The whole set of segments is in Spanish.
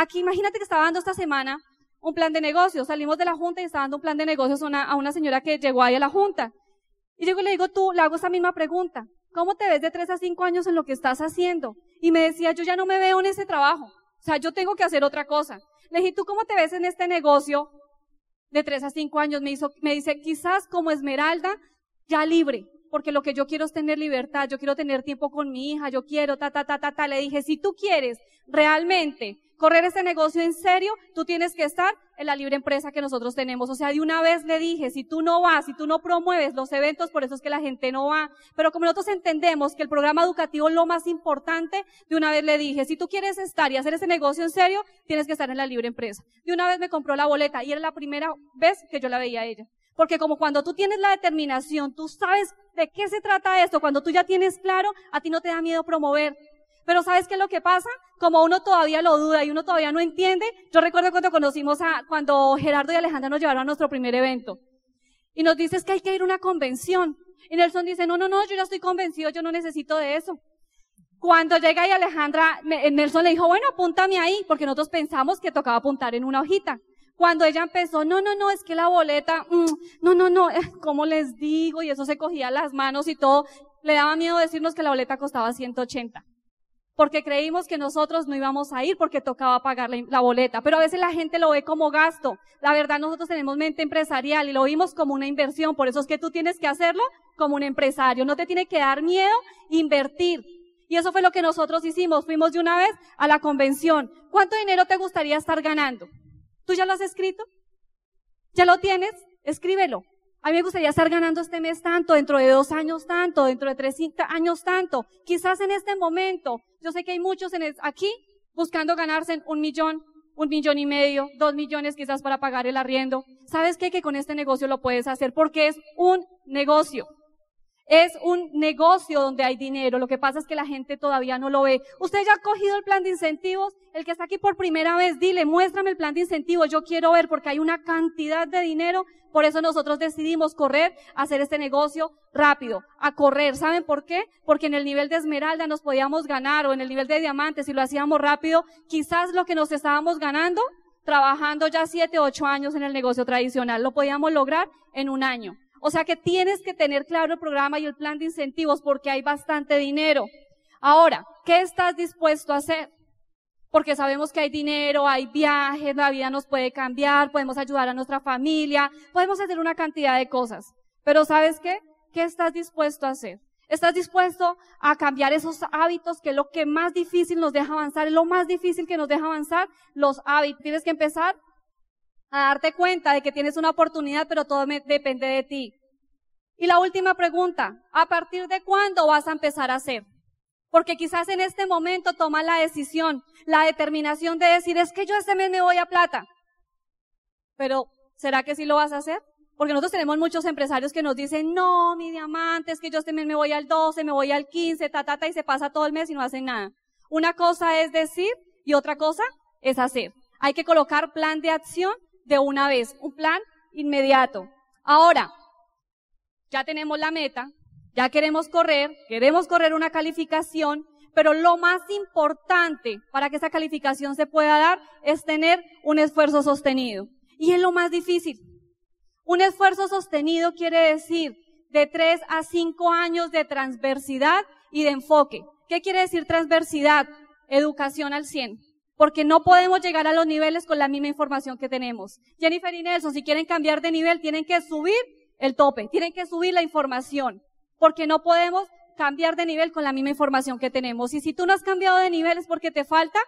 Aquí imagínate que estaba dando esta semana un plan de negocios. Salimos de la junta y estaba dando un plan de negocios a una, señora que llegó ahí a la junta. Y yo le digo, tú, le hago esa misma pregunta. ¿Cómo te ves de tres a cinco años en lo que estás haciendo? Y me decía, yo ya no me veo en ese trabajo. O sea, yo tengo que hacer otra cosa. Le dije, ¿tú cómo te ves en este negocio de tres a cinco años? Me, hizo, me dice, quizás como Esmeralda, ya libre, porque lo que yo quiero es tener libertad, yo quiero tener tiempo con mi hija, yo quiero, ta, ta, ta, ta, ta. Le dije, si tú quieres realmente correr este negocio en serio, tú tienes que estar en la libre empresa que nosotros tenemos. O sea, de una vez le dije, si tú no vas, si tú no promueves los eventos, por eso es que la gente no va. Pero como nosotros entendemos que el programa educativo es lo más importante, de una vez le dije, si tú quieres estar y hacer ese negocio en serio, tienes que estar en la libre empresa. De una vez me compró la boleta y era la primera vez que yo la veía a ella. Porque como cuando tú tienes la determinación, tú sabes de qué se trata esto, cuando tú ya tienes claro, a ti no te da miedo promover, pero ¿sabes qué es lo que pasa? Como uno todavía lo duda y uno todavía no entiende, yo recuerdo cuando conocimos a, cuando Gerardo y Alejandra nos llevaron a nuestro primer evento. Y nos dices que hay que ir a una convención. Y Nelson dice, no, no, no, yo ya estoy convencido, yo no necesito de eso. Cuando llega ahí Alejandra, Nelson le dijo, bueno, apúntame ahí, porque nosotros pensamos que tocaba apuntar en una hojita. Cuando ella empezó, no, no, no, es que la boleta, mm, no, no, no, eh, ¿cómo les digo? Y eso se cogía las manos y todo. Le daba miedo decirnos que la boleta costaba 180 porque creímos que nosotros no íbamos a ir porque tocaba pagar la, boleta. Pero a veces la gente lo ve como gasto. La verdad, nosotros tenemos mente empresarial y lo vimos como una inversión. Por eso es que tú tienes que hacerlo como un empresario. No te tiene que dar miedo invertir. Y eso fue lo que nosotros hicimos. Fuimos de una vez a la convención. ¿Cuánto dinero te gustaría estar ganando? ¿Tú ya lo has escrito? ¿Ya lo tienes? Escríbelo. A mí me gustaría estar ganando este mes tanto, dentro de dos años tanto, dentro de tres años tanto. Quizás en este momento, yo sé que hay muchos en aquí buscando ganarse un millón, un millón y medio, dos millones quizás para pagar el arriendo. ¿Sabes qué? Que con este negocio lo puedes hacer porque es un negocio. Es un negocio donde hay dinero. Lo que pasa es que la gente todavía no lo ve. Usted ya ha cogido el plan de incentivos. El que está aquí por primera vez, dile, muéstrame el plan de incentivos. Yo quiero ver porque hay una cantidad de dinero. Por eso nosotros decidimos correr, hacer este negocio rápido, a correr. ¿Saben por qué? Porque en el nivel de esmeralda nos podíamos ganar o en el nivel de diamante, si lo hacíamos rápido, quizás lo que nos estábamos ganando trabajando ya siete, ocho años en el negocio tradicional, lo podíamos lograr en un año. O sea que tienes que tener claro el programa y el plan de incentivos porque hay bastante dinero. Ahora, ¿qué estás dispuesto a hacer? Porque sabemos que hay dinero, hay viajes, la vida nos puede cambiar, podemos ayudar a nuestra familia, podemos hacer una cantidad de cosas. Pero ¿sabes qué? ¿Qué estás dispuesto a hacer? ¿Estás dispuesto a cambiar esos hábitos que es lo que más difícil nos deja avanzar? Es lo más difícil que nos deja avanzar, los hábitos. Tienes que empezar a darte cuenta de que tienes una oportunidad, pero todo depende de ti. Y la última pregunta, ¿a partir de cuándo vas a empezar a hacer? Porque quizás en este momento tomas la decisión, la determinación de decir, es que yo este mes me voy a plata. Pero, ¿será que sí lo vas a hacer? Porque nosotros tenemos muchos empresarios que nos dicen, no, mi diamante, es que yo este mes me voy al 12, me voy al 15, ta, ta, ta, y se pasa todo el mes y no hacen nada. Una cosa es decir y otra cosa es hacer. Hay que colocar plan de acción de una vez, un plan inmediato. Ahora, ya tenemos la meta, ya queremos correr, queremos correr una calificación, pero lo más importante para que esa calificación se pueda dar es tener un esfuerzo sostenido. Y es lo más difícil. Un esfuerzo sostenido quiere decir de tres a cinco años de transversidad y de enfoque. ¿Qué quiere decir transversidad? Educación al 100 porque no podemos llegar a los niveles con la misma información que tenemos. Jennifer y Nelson, si quieren cambiar de nivel, tienen que subir el tope, tienen que subir la información, porque no podemos cambiar de nivel con la misma información que tenemos. Y si tú no has cambiado de nivel es porque te falta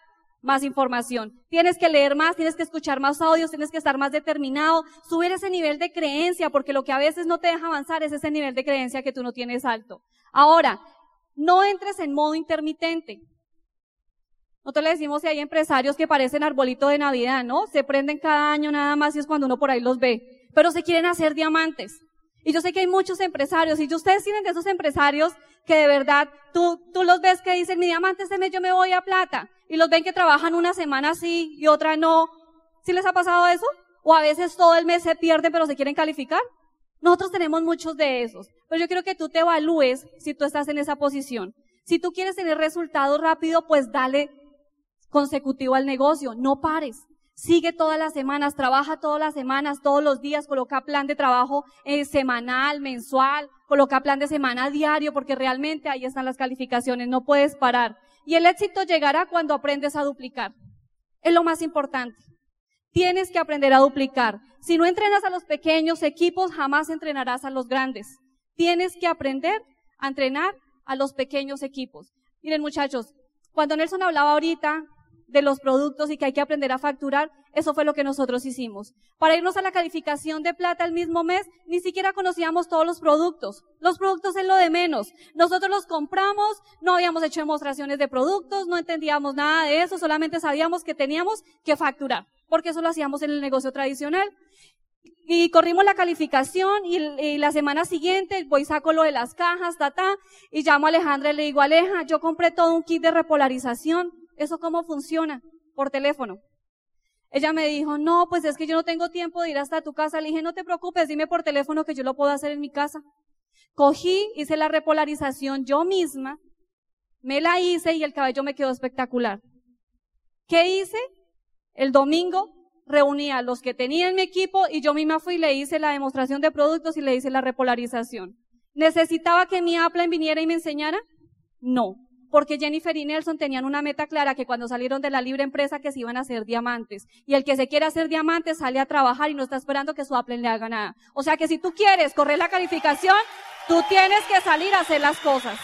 más información. Tienes que leer más, tienes que escuchar más audios, tienes que estar más determinado, subir ese nivel de creencia, porque lo que a veces no te deja avanzar es ese nivel de creencia que tú no tienes alto. Ahora, no entres en modo intermitente. Nosotros le decimos si hay empresarios que parecen arbolito de Navidad, ¿no? Se prenden cada año nada más y es cuando uno por ahí los ve. Pero se quieren hacer diamantes. Y yo sé que hay muchos empresarios, y ustedes tienen de esos empresarios que de verdad tú, tú los ves que dicen, mi diamante este mes yo me voy a plata. Y los ven que trabajan una semana sí y otra no. ¿Sí les ha pasado eso? O a veces todo el mes se pierde pero se quieren calificar. Nosotros tenemos muchos de esos. Pero yo quiero que tú te evalúes si tú estás en esa posición. Si tú quieres tener resultados rápido, pues dale consecutivo al negocio. No pares. Sigue todas las semanas, trabaja todas las semanas, todos los días, coloca plan de trabajo eh, semanal, mensual, coloca plan de semana diario, porque realmente ahí están las calificaciones, no puedes parar. Y el éxito llegará cuando aprendes a duplicar. Es lo más importante. Tienes que aprender a duplicar. Si no entrenas a los pequeños equipos, jamás entrenarás a los grandes. Tienes que aprender a entrenar a los pequeños equipos. Miren muchachos, cuando Nelson hablaba ahorita de los productos y que hay que aprender a facturar, eso fue lo que nosotros hicimos. Para irnos a la calificación de plata el mismo mes, ni siquiera conocíamos todos los productos. Los productos es lo de menos. Nosotros los compramos, no habíamos hecho demostraciones de productos, no entendíamos nada de eso, solamente sabíamos que teníamos que facturar, porque eso lo hacíamos en el negocio tradicional. Y corrimos la calificación y, la semana siguiente voy saco lo de las cajas, ta, ta, y llamo a Alejandra y le digo, Aleja, yo compré todo un kit de repolarización. ¿Eso cómo funciona? Por teléfono. Ella me dijo, no, pues es que yo no tengo tiempo de ir hasta tu casa. Le dije, no te preocupes, dime por teléfono que yo lo puedo hacer en mi casa. Cogí, hice la repolarización yo misma, me la hice y el cabello me quedó espectacular. ¿Qué hice? El domingo reuní a los que tenía en mi equipo y yo misma fui y le hice la demostración de productos y le hice la repolarización. ¿Necesitaba que mi Apple viniera y me enseñara? No porque Jennifer y Nelson tenían una meta clara que cuando salieron de la libre empresa que se iban a hacer diamantes. Y el que se quiere hacer diamantes sale a trabajar y no está esperando que su Apple le haga nada. O sea que si tú quieres correr la calificación, tú tienes que salir a hacer las cosas.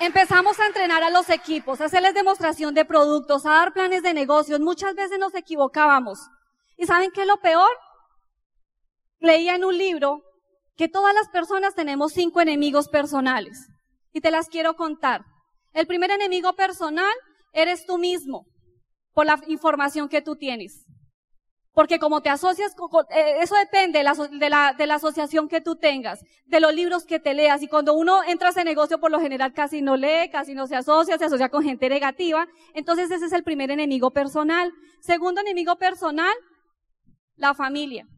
Empezamos a entrenar a los equipos, a hacerles demostración de productos, a dar planes de negocios. Muchas veces nos equivocábamos. ¿Y saben qué es lo peor? Leía en un libro que todas las personas tenemos cinco enemigos personales y te las quiero contar. El primer enemigo personal eres tú mismo por la información que tú tienes. Porque como te asocias, eh, eso depende de la, asociación que tú tengas, de los libros que te leas. Y cuando uno entra a ese negocio, por lo general casi no lee, casi no se asocia, se asocia con gente negativa. Entonces ese es el primer enemigo personal. Segundo enemigo personal, la familia.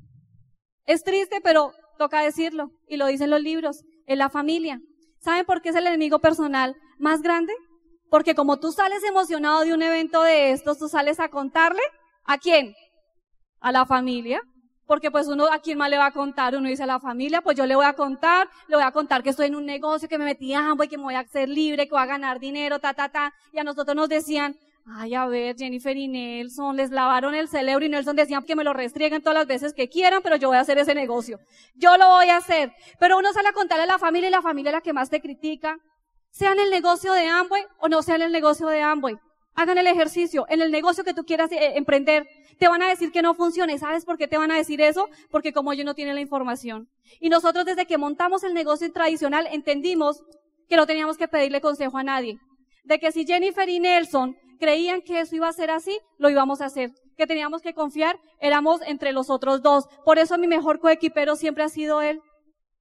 Es triste, pero toca decirlo. Y lo dicen los libros. Es la familia. ¿Saben por qué es el enemigo personal más grande? Porque como tú sales emocionado de un evento de estos, tú sales a contarle, ¿a quién? A la familia. Porque pues uno, ¿a quién más le va a contar? Uno dice a la familia, pues yo le voy a contar, le voy a contar que estoy en un negocio, que me metí a y que me voy a ser libre, que voy a ganar dinero, ta, ta, ta. Y a nosotros nos decían, Ay, a ver, Jennifer y Nelson, les lavaron el cerebro y Nelson decía que me lo restrieguen todas las veces que quieran, pero yo voy a hacer ese negocio. Yo lo voy a hacer. Pero uno sale a contarle a la familia y la familia es la que más te critica. Sea en el negocio de Amway o no sea en el negocio de Amway. Hagan el ejercicio. En el negocio que tú quieras eh, emprender, te van a decir que no funcione. ¿Sabes por qué te van a decir eso? Porque como ellos no tienen la información. Y nosotros desde que montamos el negocio tradicional entendimos que no teníamos que pedirle consejo a nadie. De que si Jennifer y Nelson creían que eso iba a ser así, lo íbamos a hacer. Que teníamos que confiar, éramos entre los otros dos. Por eso mi mejor coequipero siempre ha sido él.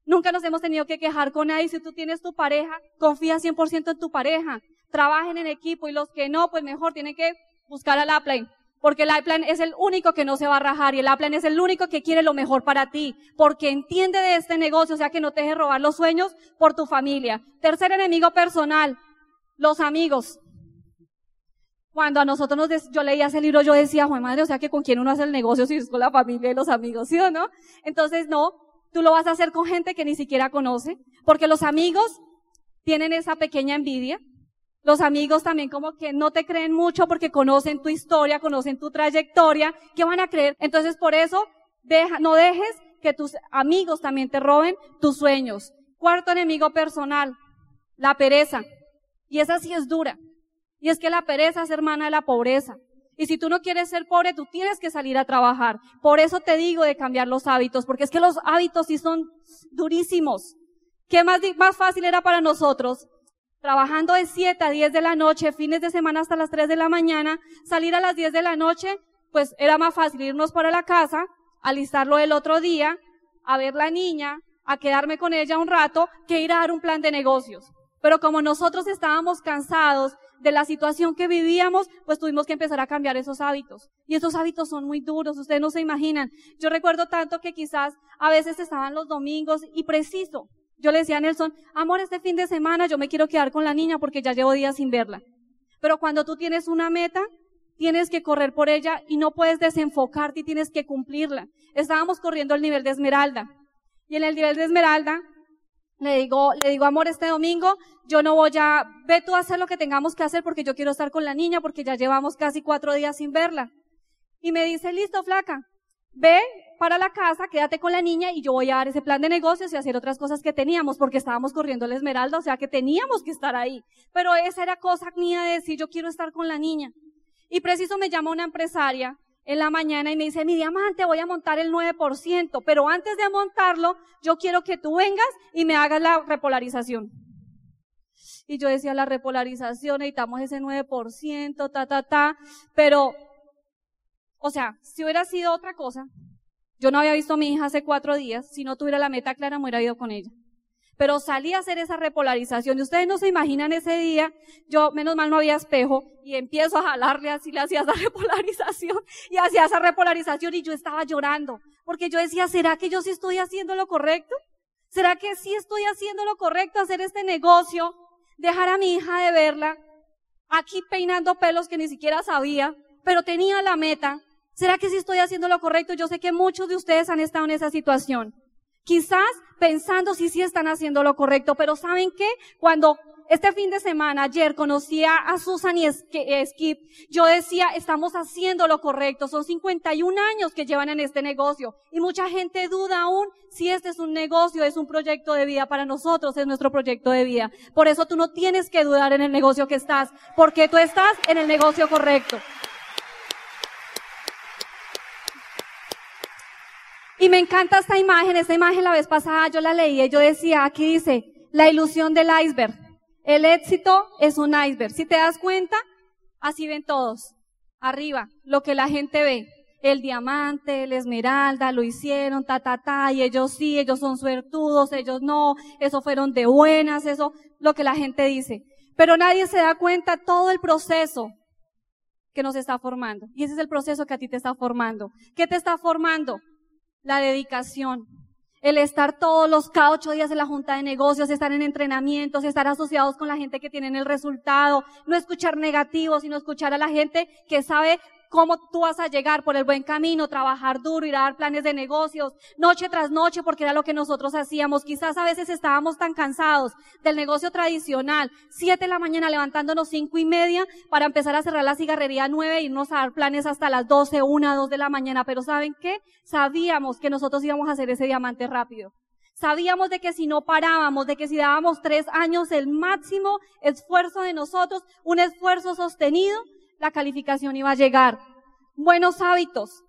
Nunca nos hemos tenido que quejar con nadie. Si tú tienes tu pareja, confía 100% en tu pareja. Trabajen en equipo y los que no, pues mejor tienen que buscar al upline. Porque el upline es el único que no se va a rajar y el upline es el único que quiere lo mejor para ti. Porque entiende de este negocio, o sea que no te deje robar los sueños por tu familia. Tercer enemigo personal, los amigos. Cuando a nosotros nos, yo leía ese libro, yo decía, Juan madre, o sea que con quién uno hace el negocio si es con la familia y los amigos, ¿sí o no? Entonces no, tú lo vas a hacer con gente que ni siquiera conoce, porque los amigos tienen esa pequeña envidia. Los amigos también como que no te creen mucho porque conocen tu historia, conocen tu trayectoria, ¿qué van a creer? Entonces por eso, deja, no dejes que tus amigos también te roben tus sueños. Cuarto enemigo personal, la pereza. Y esa sí es dura. Y es que la pereza es hermana de la pobreza. Y si tú no quieres ser pobre, tú tienes que salir a trabajar. Por eso te digo de cambiar los hábitos, porque es que los hábitos sí son durísimos. ¿Qué más, más fácil era para nosotros? Trabajando de 7 a 10 de la noche, fines de semana hasta las 3 de la mañana, salir a las 10 de la noche, pues era más fácil irnos para la casa, alistarlo el otro día, a ver la niña, a quedarme con ella un rato, que ir a dar un plan de negocios. Pero como nosotros estábamos cansados de la situación que vivíamos, pues tuvimos que empezar a cambiar esos hábitos. Y esos hábitos son muy duros, ustedes no se imaginan. Yo recuerdo tanto que quizás a veces estaban los domingos y preciso. Yo le decía a Nelson, amor, este fin de semana yo me quiero quedar con la niña porque ya llevo días sin verla. Pero cuando tú tienes una meta, tienes que correr por ella y no puedes desenfocarte y tienes que cumplirla. Estábamos corriendo el nivel de Esmeralda. Y en el nivel de Esmeralda, le digo, le digo, amor, este domingo yo no voy a, ve tú a hacer lo que tengamos que hacer porque yo quiero estar con la niña porque ya llevamos casi cuatro días sin verla. Y me dice, listo, flaca, ve para la casa, quédate con la niña y yo voy a dar ese plan de negocios y hacer otras cosas que teníamos porque estábamos corriendo la esmeralda, o sea que teníamos que estar ahí. Pero esa era cosa mía de decir, yo quiero estar con la niña. Y preciso me llama una empresaria en la mañana y me dice, mi diamante, voy a montar el 9%, pero antes de montarlo, yo quiero que tú vengas y me hagas la repolarización. Y yo decía, la repolarización, necesitamos ese 9%, ta, ta, ta, pero, o sea, si hubiera sido otra cosa, yo no había visto a mi hija hace cuatro días, si no tuviera la meta clara, me hubiera ido con ella pero salí a hacer esa repolarización. Y ustedes no se imaginan ese día, yo, menos mal no había espejo, y empiezo a jalarle así, le hacía esa repolarización, y hacía esa repolarización, y yo estaba llorando, porque yo decía, ¿será que yo sí estoy haciendo lo correcto? ¿Será que sí estoy haciendo lo correcto, hacer este negocio, dejar a mi hija de verla, aquí peinando pelos que ni siquiera sabía, pero tenía la meta? ¿Será que sí estoy haciendo lo correcto? Yo sé que muchos de ustedes han estado en esa situación. Quizás pensando si sí están haciendo lo correcto, pero ¿saben qué? Cuando este fin de semana, ayer, conocía a Susan y Skip, yo decía, estamos haciendo lo correcto. Son 51 años que llevan en este negocio. Y mucha gente duda aún si este es un negocio, es un proyecto de vida. Para nosotros es nuestro proyecto de vida. Por eso tú no tienes que dudar en el negocio que estás, porque tú estás en el negocio correcto. Y me encanta esta imagen, esta imagen la vez pasada yo la leí y yo decía, aquí dice, la ilusión del iceberg. El éxito es un iceberg. Si te das cuenta, así ven todos. Arriba, lo que la gente ve. El diamante, el esmeralda, lo hicieron, ta, ta, ta, y ellos sí, ellos son suertudos, ellos no, eso fueron de buenas, eso, lo que la gente dice. Pero nadie se da cuenta todo el proceso que nos está formando. Y ese es el proceso que a ti te está formando. ¿Qué te está formando? La dedicación, el estar todos los cada ocho días en la junta de negocios, estar en entrenamientos, estar asociados con la gente que tiene el resultado, no escuchar negativos, sino escuchar a la gente que sabe cómo tú vas a llegar por el buen camino, trabajar duro, ir a dar planes de negocios, noche tras noche, porque era lo que nosotros hacíamos. Quizás a veces estábamos tan cansados del negocio tradicional, siete de la mañana levantándonos cinco y media para empezar a cerrar la cigarrería nueve irnos a dar planes hasta las doce, una, dos de la mañana. Pero ¿saben qué? Sabíamos que nosotros íbamos a hacer ese diamante rápido. Sabíamos de que si no parábamos, de que si dábamos tres años el máximo esfuerzo de nosotros, un esfuerzo sostenido, la calificación iba a llegar. Buenos hábitos.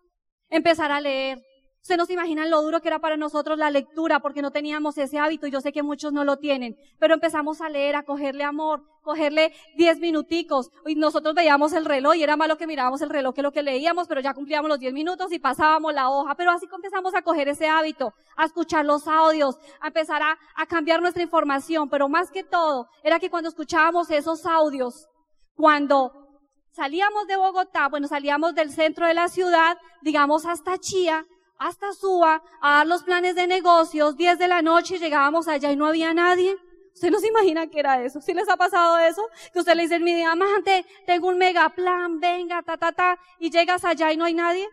Empezar a leer. Se imaginan lo duro que era para nosotros la lectura porque no teníamos ese hábito y yo sé que muchos no lo tienen. Pero empezamos a leer, a cogerle amor, cogerle diez minuticos. Y nosotros veíamos el reloj y era malo que mirábamos el reloj que lo que leíamos, pero ya cumplíamos los diez minutos y pasábamos la hoja. Pero así empezamos a coger ese hábito, a escuchar los audios, a empezar a cambiar nuestra información. Pero más que todo, era que cuando escuchábamos esos audios, cuando salíamos de Bogotá, bueno, salíamos del centro de la ciudad, digamos hasta Chía, hasta Suba, a dar los planes de negocios, 10 de la noche, llegábamos allá y no había nadie. ¿Usted no se imagina que era eso? ¿Sí les ha pasado eso? Que usted le dice, mi diamante, tengo un mega plan, venga, ta, ta, ta, y llegas allá y no hay nadie.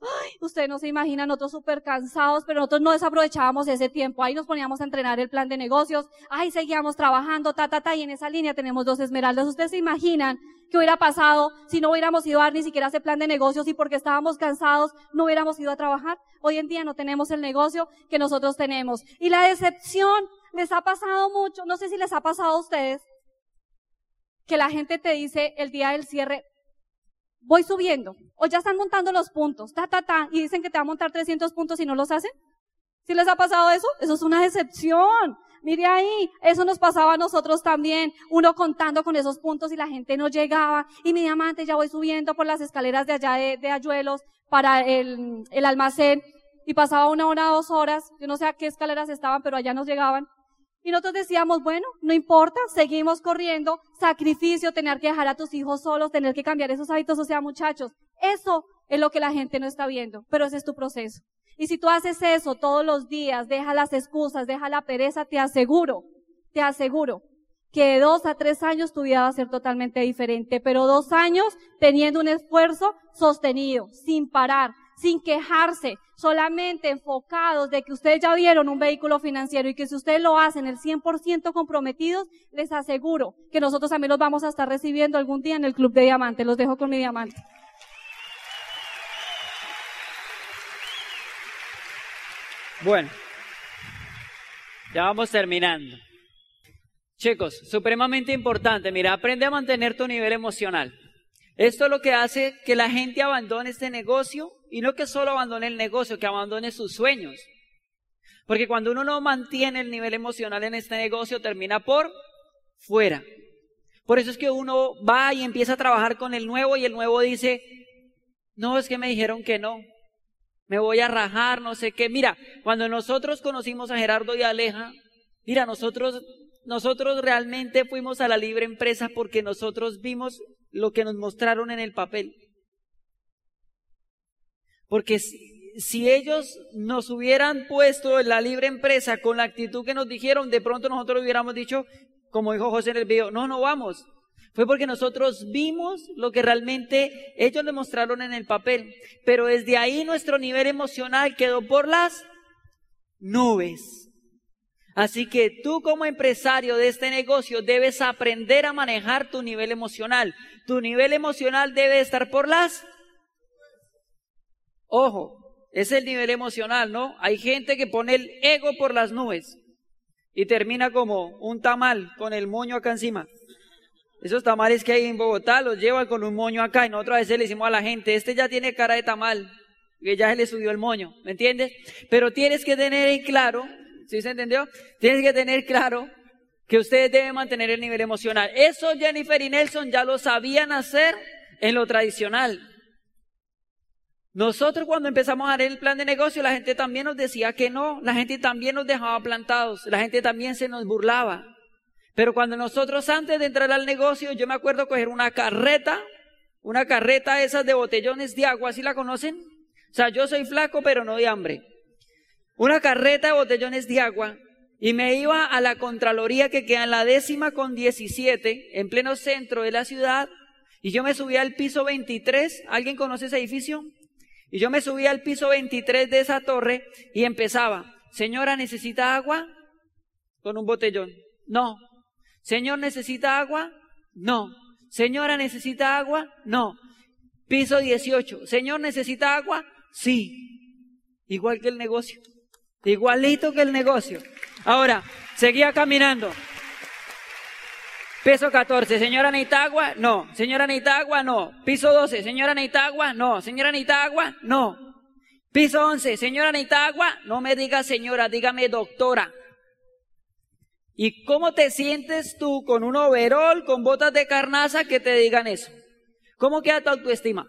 Ay, usted no se imagina, nosotros súper cansados, pero nosotros no desaprovechábamos ese tiempo. Ahí nos poníamos a entrenar el plan de negocios, ahí seguíamos trabajando, ta, ta, ta, y en esa línea tenemos dos esmeraldas. ¿Ustedes se imaginan qué hubiera pasado si no hubiéramos ido a dar ni siquiera ese plan de negocios y porque estábamos cansados no hubiéramos ido a trabajar? Hoy en día no tenemos el negocio que nosotros tenemos. Y la decepción les ha pasado mucho, no sé si les ha pasado a ustedes, que la gente te dice el día del cierre, voy subiendo, o ya están montando los puntos, ta, ta, ta, y dicen que te va a montar 300 puntos y no los hacen. ¿Sí les ha pasado eso? Eso es una decepción. Mire ahí, eso nos pasaba a nosotros también, uno contando con esos puntos y la gente no llegaba, y mi diamante ya voy subiendo por las escaleras de allá de, de Ayuelos para el, el almacén, y pasaba una hora, dos horas, yo no sé a qué escaleras estaban, pero allá nos llegaban, y nosotros decíamos, bueno, no importa, seguimos corriendo, sacrificio, tener que dejar a tus hijos solos, tener que cambiar esos hábitos, o sea, muchachos, eso es lo que la gente no está viendo, pero ese es tu proceso. Y si tú haces eso todos los días, deja las excusas, deja la pereza, te aseguro, te aseguro que de dos a tres años tu vida va a ser totalmente diferente, pero dos años teniendo un esfuerzo sostenido, sin parar, sin quejarse, solamente enfocados de que ustedes ya vieron un vehículo financiero y que si ustedes lo hacen el 100% comprometidos, les aseguro que nosotros también los vamos a estar recibiendo algún día en el Club de Diamante. Los dejo con mi diamante. Bueno, ya vamos terminando. Chicos, supremamente importante, mira, aprende a mantener tu nivel emocional. Esto es lo que hace que la gente abandone este negocio y no que solo abandone el negocio, que abandone sus sueños. Porque cuando uno no mantiene el nivel emocional en este negocio, termina por fuera. Por eso es que uno va y empieza a trabajar con el nuevo y el nuevo dice, no, es que me dijeron que no, me voy a rajar, no sé qué. Mira, cuando nosotros conocimos a Gerardo y Aleja, mira, nosotros, nosotros realmente fuimos a la libre empresa porque nosotros vimos lo que nos mostraron en el papel. Porque si, ellos nos hubieran puesto en la libre empresa con la actitud que nos dijeron, de pronto nosotros hubiéramos dicho, como dijo José en el video, no, no vamos. Fue porque nosotros vimos lo que realmente ellos demostraron en el papel. Pero desde ahí nuestro nivel emocional quedó por las nubes. Así que tú como empresario de este negocio debes aprender a manejar tu nivel emocional. Tu nivel emocional debe estar por las Ojo, es el nivel emocional, ¿no? Hay gente que pone el ego por las nubes y termina como un tamal con el moño acá encima. Esos tamales que hay en Bogotá los llevan con un moño acá y nosotros a veces le decimos a la gente, este ya tiene cara de tamal, que ya se le subió el moño, ¿me entiendes? Pero tienes que tener en claro, ¿sí se entendió? Tienes que tener claro que ustedes deben mantener el nivel emocional. Eso Jennifer y Nelson ya lo sabían hacer en lo tradicional. Nosotros cuando empezamos a hacer el plan de negocio, la gente también nos decía que no, la gente también nos dejaba plantados, la gente también se nos burlaba. Pero cuando nosotros antes de entrar al negocio, yo me acuerdo coger una carreta, una carreta esas de botellones de agua, ¿sí la conocen? O sea, yo soy flaco pero no de hambre. Una carreta de botellones de agua y me iba a la Contraloría que queda en la décima con 17, en pleno centro de la ciudad, y yo me subía al piso 23. ¿Alguien conoce ese edificio? Y yo me subí al piso 23 de esa torre y empezaba, señora, ¿necesita agua? Con un botellón. No. Señor, ¿necesita agua? No. Señora, ¿necesita agua? No. Piso 18. Señor, ¿necesita agua? Sí. Igual que el negocio. Igualito que el negocio. Ahora, seguía caminando. Peso 14, señora agua? no. Señora agua? no. Piso 12, señora agua? no. Señora agua? no. Piso 11, señora agua? no me diga señora, dígame doctora. ¿Y cómo te sientes tú con un overol, con botas de carnaza que te digan eso? ¿Cómo queda tu autoestima?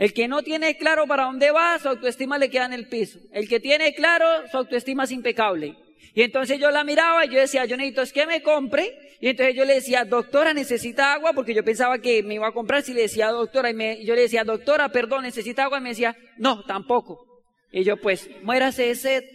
El que no tiene claro para dónde va, su autoestima le queda en el piso. El que tiene claro, su autoestima es impecable. Y entonces yo la miraba y yo decía, yo necesito es que me compre. Y entonces yo le decía, doctora, necesita agua, porque yo pensaba que me iba a comprar si le decía, doctora, y yo le decía, doctora, perdón, necesita agua, y me decía, no, tampoco. Y yo, pues, muérase ese,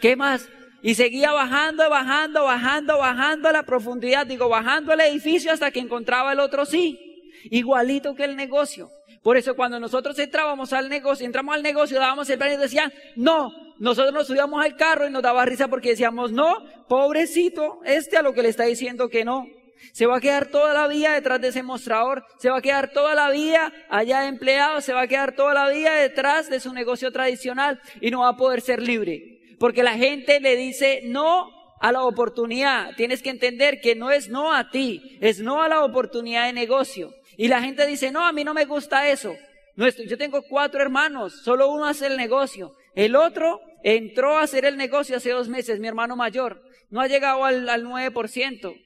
¿qué más? Y seguía bajando, bajando, bajando, bajando a la profundidad, digo, bajando el edificio hasta que encontraba el otro sí. Igualito que el negocio. Por eso cuando nosotros entrábamos al negocio, entramos al negocio, dábamos el plan y decían, no, nosotros nos subíamos al carro y nos daba risa porque decíamos, no, pobrecito, este a lo que le está diciendo que no. Se va a quedar toda la vida detrás de ese mostrador, se va a quedar toda la vida allá empleado, se va a quedar toda la vida detrás de su negocio tradicional y no va a poder ser libre. Porque la gente le dice no a la oportunidad. Tienes que entender que no es no a ti, es no a la oportunidad de negocio. Y la gente dice, no, a mí no me gusta eso. yo tengo cuatro hermanos, solo uno hace el negocio. El otro entró a hacer el negocio hace dos meses, mi hermano mayor. No ha llegado al, al 9%.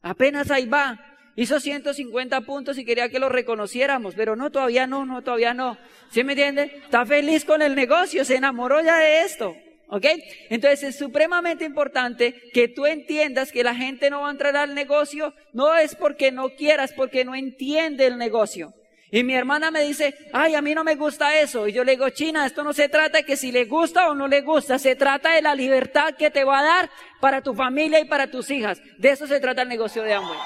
Apenas ahí va. Hizo 150 puntos y quería que lo reconociéramos, pero no, todavía no, no, todavía no. ¿Sí me entiende? Está feliz con el negocio, se enamoró ya de esto. ¿Ok? Entonces es supremamente importante que tú entiendas que la gente no va a entrar al negocio, no es porque no quieras, porque no entiende el negocio. Y mi hermana me dice, ay, a mí no me gusta eso. Y yo le digo, China, esto no se trata de que si le gusta o no le gusta, se trata de la libertad que te va a dar para tu familia y para tus hijas. De eso se trata el negocio de Amway.